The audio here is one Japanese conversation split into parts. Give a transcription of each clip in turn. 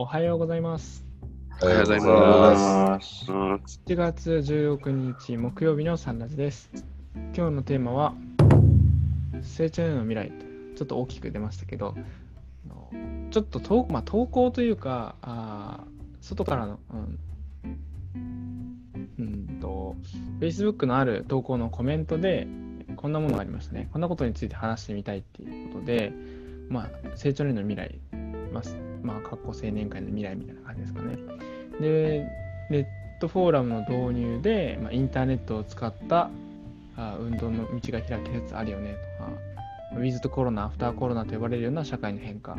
おはようございます。おはようございます。7月16日木曜日のサンラジです。今日のテーマは、成長への未来と、ちょっと大きく出ましたけど、ちょっと投,、まあ、投稿というか、あー外からの、うん、うんと、Facebook のある投稿のコメントで、こんなものがありましたね。こんなことについて話してみたいっていうことで、まあ、成長への未来、まあ、まあ、青年会の未来みたいな感じですかね。で、ネットフォーラムの導入で、まあ、インターネットを使ったあ運動の道が開けつつあるよねとか、ウィズとコロナ、アフターコロナと呼ばれるような社会の変化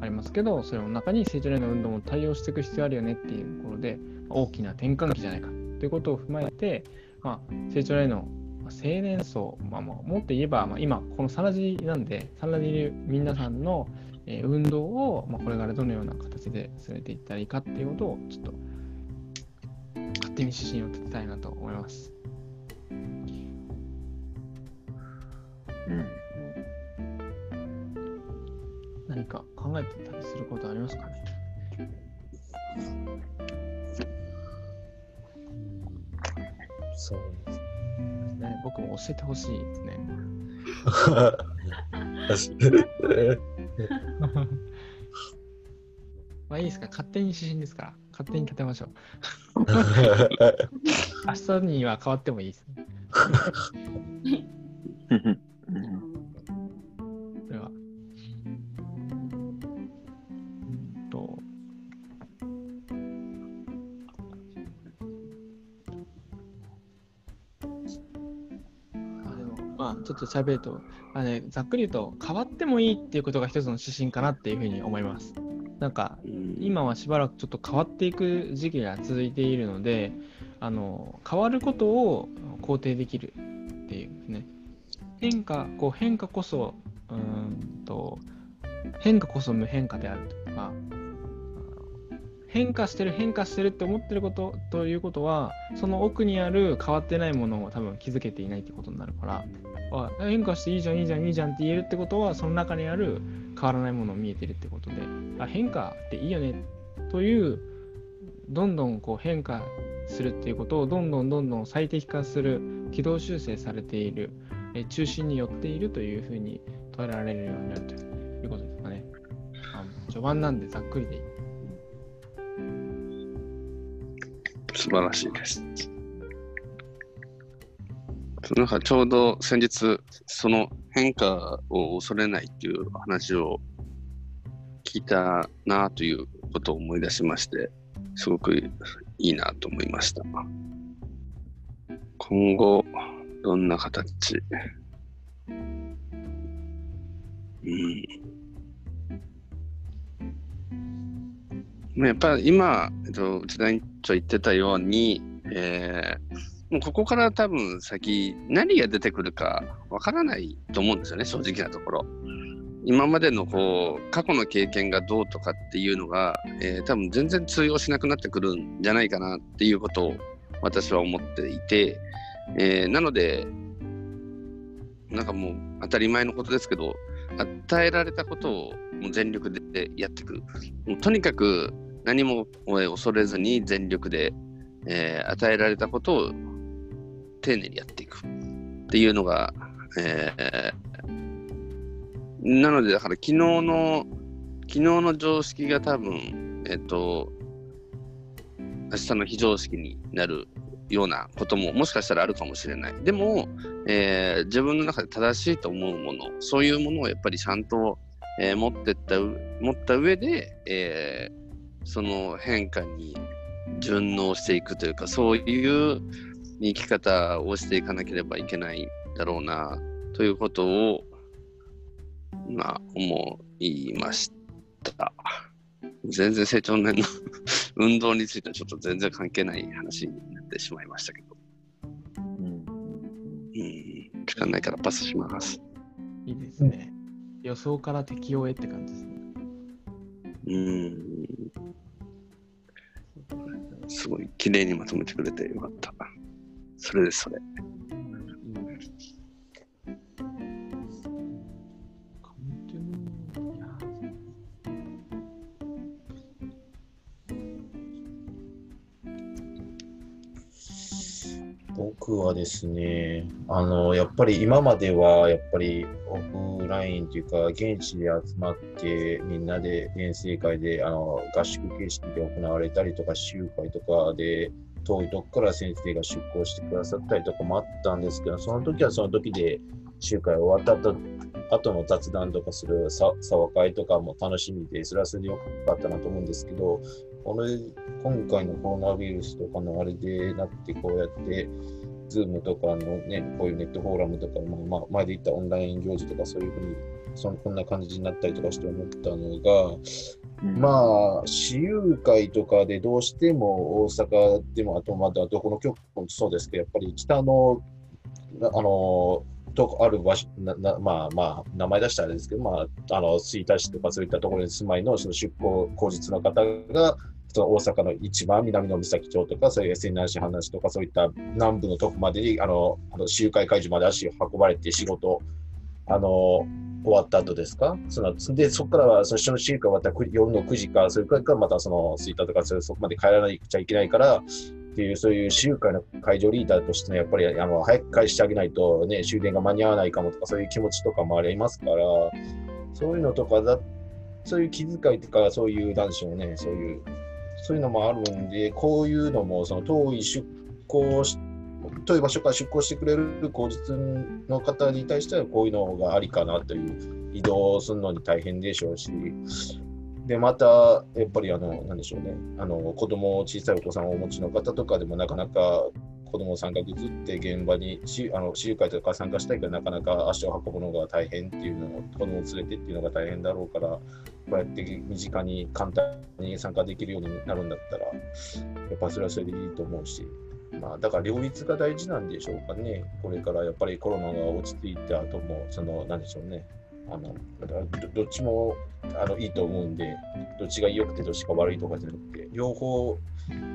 ありますけど、それの中に成長への運動も対応していく必要あるよねっていうところで、大きな転換期じゃないかということを踏まえて、まあ、成長への青年層、まあ、ももっと言えば、まあ、今、このサラジなんで、サラジにいる皆さんの、えー運動を、まあ、これからどのような形で進めていったらいいかっていうことを、ちょっと勝手に指針を立てたいなと思います。うん何か考えてたりすることありますかね？そうですね僕も教えてほしいですね。まあいいですか勝手に指針ですから。勝手に立てましょう。明日には変わってもいいですね。ちょっと喋ると、まあね、ざっくり言うと変わってもいいっていうことが一つの指針かなっていうふうに思います。なんか今はしばらくちょっと変わっていく時期が続いているのであの変わることを肯定できるっていうね変化こう変化こそうーんと変化こそ無変化であるとか変化してる変化してるって思ってることということはその奥にある変わってないものを多分気づけていないってことになるからあ変化していいじゃんいいじゃんいいじゃんって言えるってことはその中にある変わらないものを見えてるってことであ変化っていいよねというどんどんこう変化するっていうことをどんどんどんどん最適化する軌道修正されているえ中心に寄っているというふうに捉えられるようになるということですかね。あ序盤なんでざっくりでいい。素晴らしいです。なんかちょうど先日、その変化を恐れないっていう話を聞いたなということを思い出しまして、すごくいいなと思いました。今後、どんな形？うん。やっぱり今、えっと、内田委員長言ってたように、えーもうここから多分先何が出てくるかわからないと思うんですよね正直なところ。今までのこう過去の経験がどうとかっていうのが、えー多分全然通用しなくなってくるんじゃないかなっていうことを私は思っていて、えーなのでなんかもう当たり前のことですけど与えられたことをもう全力でやっていくもうとにかく何もえー恐れずに全力で、えー与えられたことを丁寧にやっていくっていうのが、えーなのでだから昨日の昨日の常識が多分えっ、と明日の非常識になるようなことももしかしたらあるかもしれない。でも、えー自分の中で正しいと思うもの、そういうものをやっぱりちゃんと、えー持ってった持った上で、えーその変化に順応していくというか、そういう生き方をしていかなければいけないだろうな、ということを、まあ、思いました。全然成長年の 運動についてはちょっと全然関係ない話になってしまいましたけど。うん、時間ないからパスします。いいですね。予想から適用へって感じですね。うん。すごい綺麗にまとめてくれてよかった。それです、それ。僕はですね、あのやっぱり今まではやっぱりオフラインというか、現地で集まって、みんなで遠征会であの合宿形式で行われたりとか、集会とかで遠いとこから先生が出向してくださったりとかもあったんですけど、その時はその時で、集会終わった後後の雑談とかするさ沢会とかも楽しみで、それはそれでよかったなと思うんですけど、これ今回のコロナウイルスとかのあれでなって、こうやって、ズームとかのね、こういうネットフォーラムとか、まあ、前で言ったオンライン行事とかそういうふうに、そのこんな感じになったりとかして思ったのが、まあ、私有会とかでどうしても大阪でも、あとまだどこの局もそうですけど、やっぱり北の、あの、とある場所なな、まあまあ、名前出したらあれですけど、まあ、あの、吹田市とかそういったところに住まいのその出向口実の方が、その大阪の一番南の三崎町とか、そういう SN 話市話とか、そういった南部のとこまでに、あの、あの集会会場まで足を運ばれて仕事、あの、終わった後ですか？そので、そこからは、その集会終わった夜の9時か、それからまたその吹田とか、そこまで帰らなくちゃいけないから、っていう、そういう集会の会場リーダーとしての、やっぱりあの早く返してあげないと、ね、終電が間に合わないかもとか、そういう気持ちとかもありますから、そういうのとかだ、そういう気遣いとか、そういう、なんでしょうね、そういう、そういうのもあるんで、こういうのも、その遠い出向して、遠い場所から出向してくれる口実の方に対しては、こういうのがありかなという、移動するのに大変でしょうし、で、また、やっぱり、あの、なんでしょうね、あの、子供、小さいお子さんをお持ちの方とかでも、なかなか子供さんがぐずって現場に、しあの、私有会とか参加したいけど、なかなか足を運ぶのが大変っていうのを、子供を連れてっていうのが大変だろうから、こうやって身近に簡単に参加できるようになるんだったら、やっぱそれはそれでいいと思うし、まあ、だから両立が大事なんでしょうかね。これからやっぱりコロナが落ち着いた後も、その、なんでしょうね。あのどっちもあのいいと思うんで、どっちが良くてどっちが悪いとかじゃなくて、両方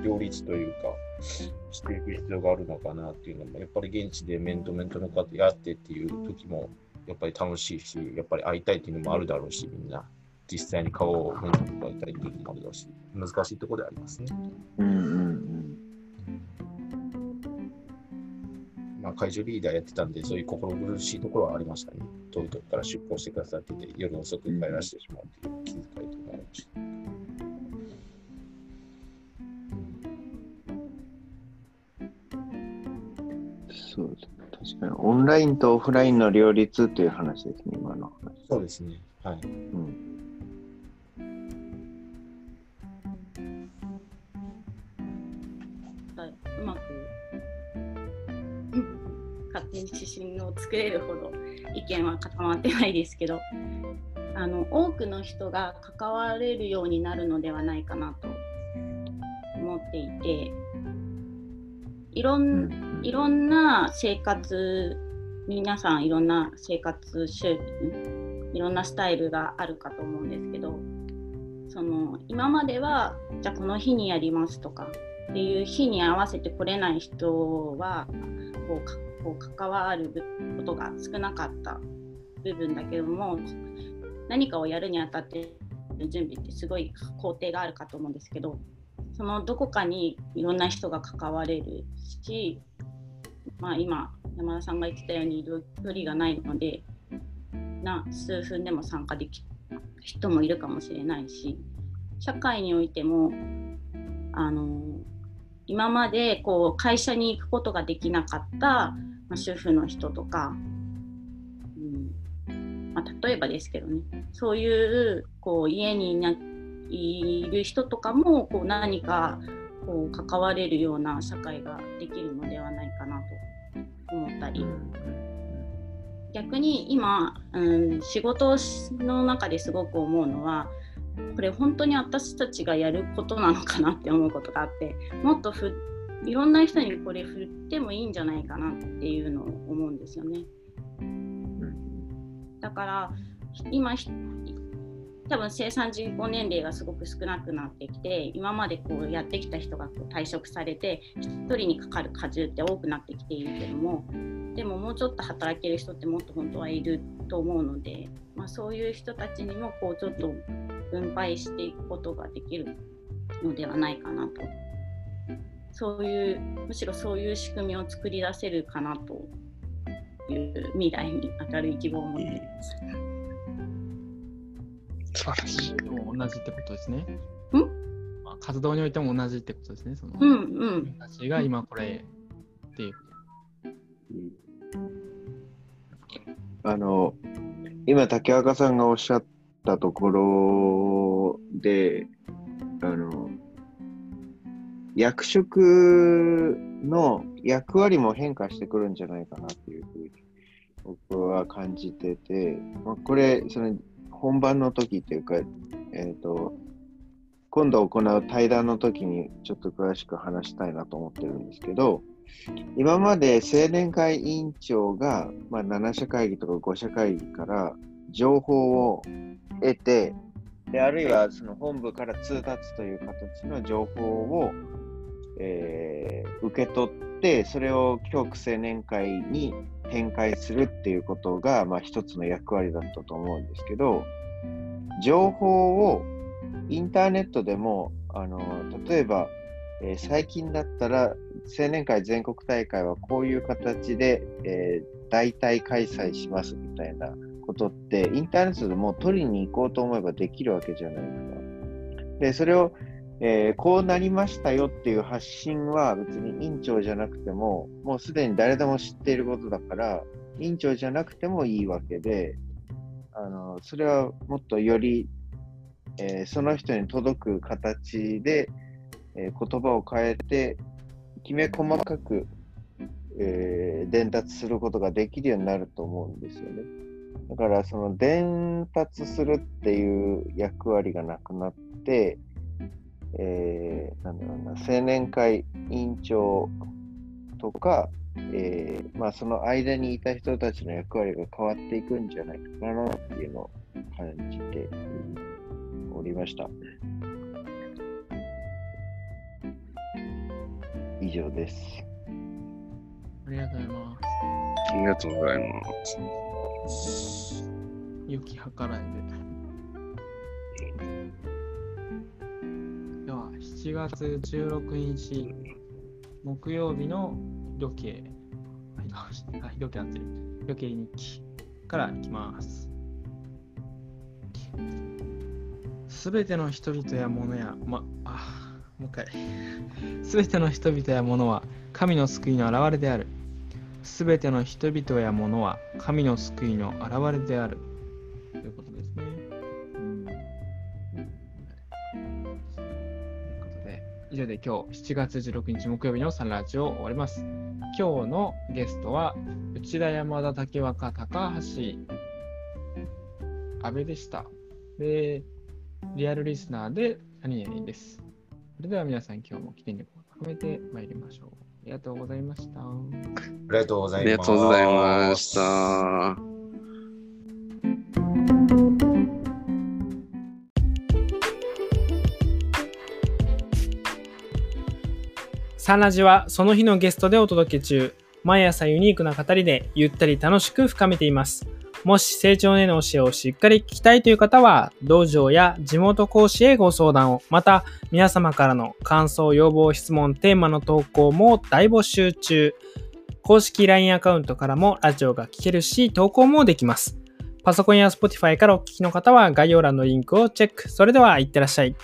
両立というか、していく必要があるのかなっていうのも、やっぱり現地で面と面との方やってっていう時も、やっぱり楽しいし、やっぱり会いたいっていうのもあるだろうし、みんな。実際に顔を面と向かいたいっていうのもあるだろうし、難しいところでありますね。うんうんうんまあ、会場リーダーやってたんで、そういう心苦しいところはありましたね。遠いとこから出向してくださってて、夜遅く帰らせてしまうっていう気遣いとかありました。そうですね。確かに、オンラインとオフラインの両立という話ですね、今の話。そうですね。はい。うん指針を作れるほど意見は固まってないですけどあの多くの人が関われるようになるのではないかなと思っていていろん。いろんな生活皆さんいろんな生活習慣いろんなスタイルがあるかと思うんですけどその今まではじゃあこの日にやりますとかっていう日に合わせて来れない人はこうこう関わることが少なかった部分だけども何かをやるにあたって準備ってすごい工程があるかと思うんですけどそのどこかにいろんな人が関われるし、まあ、今山田さんが言ってたように距離がないのでな数分でも参加できる人もいるかもしれないし社会においてもあの今までこう会社に行くことができなかったまあ、主婦の人とか、うん。まあ、例えばですけどね。そういうこう家にいる人とかもこう何かこう関われるような社会ができるのではないかなと思ったり。逆に今、うん、仕事の中ですごく思うのはこれ本当に私たちがやることなのかなって思うことがあってもっとふいろんな人にこれ振ってもいいんじゃないかなっていうのを思うんですよね。だから今多分生産人口年齢がすごく少なくなってきて今までこうやってきた人がこう退職されて1人にかかる荷重って多くなってきているけどもでももうちょっと働ける人ってもっと本当はいると思うので、まあ、そういう人たちにもこうちょっと分配していくことができるのではないかなとそういうむしろそういう仕組みを作り出せるかなという未来に明るい希望を持っています。素晴らしい。同じってことですね。ん？まあ、活動においても同じってことですね。その、うんうん自分たちが今これっていう。あの、今、竹若さんがおっしゃったところで、あの、役職の役割も変化してくるんじゃないかなっていうふうに僕は感じてて、まあ、これ、その本番の時っていうか、えっ、と、今度行う対談の時にちょっと詳しく話したいなと思ってるんですけど、今まで青年会委員長が、まあ、7社会議とか5社会議から情報を得て、であるいはその本部から通達という形の情報を、えー受け取って、それを教区青年会に展開するっていうことが、まあ、一つの役割だったと思うんですけど、情報をインターネットでも、あの例えば、えー最近だったら青年会全国大会はこういう形で、えー代替開催しますみたいなことって、インターネットでも取りに行こうと思えばできるわけじゃないですか。で、それを、えーこうなりましたよっていう発信は別に委員長じゃなくても、もうすでに誰でも知っていることだから、委員長じゃなくてもいいわけで、あのそれはもっとより、えーその人に届く形で、えー言葉を変えて、きめ細かく、え伝達することができるようになると思うんですよね。だから、その伝達するっていう役割がなくなって、えーなんだろうな、青年会委員長とか、えーまあ、その間にいた人たちの役割が変わっていくんじゃないかなっていうのを感じておりました。以上です。ありがとうございまありがとうございます。す。良き計らいで。7月16日、木曜日の時計、はい、あ時計合ってる。時計日記からいきます。すべての人々や物や、ま、あ、もう一回。すべての人々や物は神の救いの現れである。すべての人々や物は神の救いの現れである。ということ以上で今日7月16日木曜日のサンラジオを終わります。今日のゲストは内田山田竹若高橋安倍でした。で、リアルリスナーで何々です。それでは皆さん今日も起点力を高めてまいりましょう。ありがとうございました。あ。りがとうございました。サンラジはその日のゲストでお届け中。毎朝ユニークな語りでゆったり楽しく深めています。もし成長への教えをしっかり聞きたいという方は、道場や地元講師へご相談を、また皆様からの感想、要望、質問、テーマの投稿も大募集中。公式 LINE アカウントからもラジオが聞けるし、投稿もできます。パソコンや Spotify からお聞きの方は概要欄のリンクをチェック。それでは、いってらっしゃい。